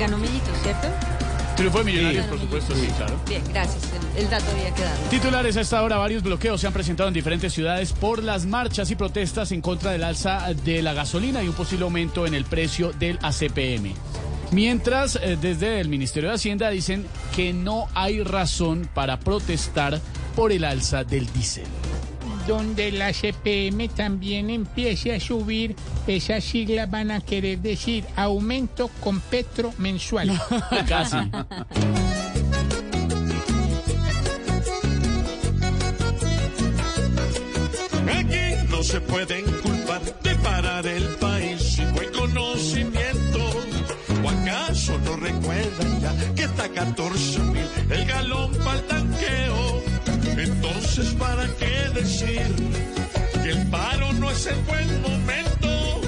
ganó Millitos, ¿cierto? Triunfo de Millonarios, por supuesto, sí, claro. Bien, gracias. El, el dato había quedado. Titulares a esta hora, varios bloqueos se han presentado en diferentes ciudades por las marchas y protestas en contra del alza de la gasolina y un posible aumento en el precio del ACPM. Mientras, eh, desde el Ministerio de Hacienda dicen que no hay razón para protestar por el alza del diésel. Donde la CPM también empiece a subir, esas siglas van a querer decir aumento con petro mensual. Casi. Aquí no se pueden culpar de parar el país sin buen conocimiento. ¿O acaso no recuerdan ya que está 14 mil el galón? Entonces, ¿para qué decir que el paro no es el buen momento?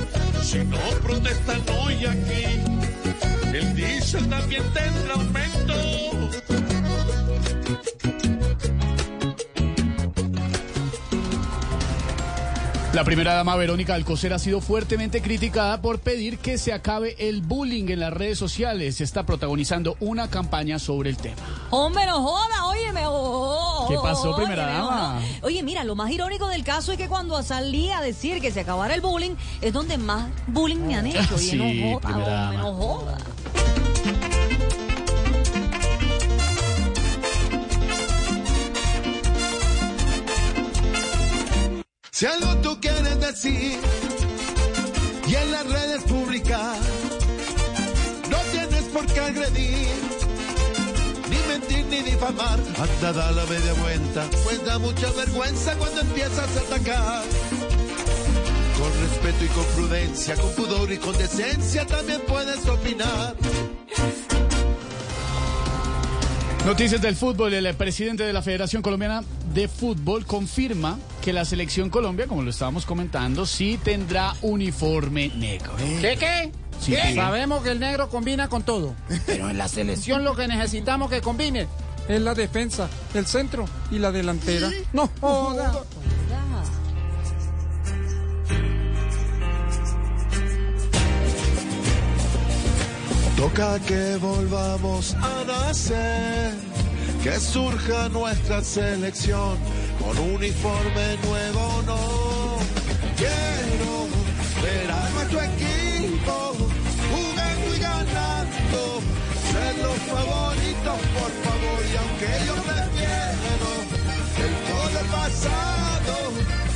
Si no protestan hoy aquí, el diésel también tendrá. La primera dama Verónica Alcocer ha sido fuertemente criticada por pedir que se acabe el bullying en las redes sociales. Está protagonizando una campaña sobre el tema. Hombre, no joda, oye, me oh, ¿Qué pasó, óyeme, primera dama? no. Oye, mira, lo más irónico del caso es que cuando salí a decir que se acabara el bullying, es donde más bullying me han hecho. Oye, Sí, no joda, primera dama. no joda. Si algo tú quieres decir y en las redes publicar, no tienes por qué agredir, ni mentir ni difamar. Anda, da la media vuelta, pues da mucha vergüenza cuando empiezas a atacar. Con respeto y con prudencia, con pudor y con decencia también puedes opinar. Noticias del fútbol. El presidente de la Federación Colombiana de Fútbol confirma que la selección Colombia, como lo estábamos comentando, sí tendrá uniforme negro. ¿Qué qué? Sí, ¿Qué? sí. Sabemos que el negro combina con todo, pero en la selección lo que necesitamos que combine es la defensa, el centro y la delantera. No joda. Toca que volvamos a nacer, que surja nuestra selección con uniforme nuevo no. Quiero ver a nuestro equipo jugando y ganando, ser los favoritos por favor y aunque yo me pierdo, el gol pasado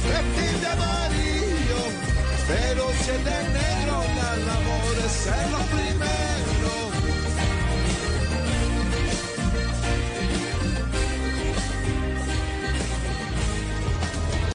vestir de amarillo, pero si el de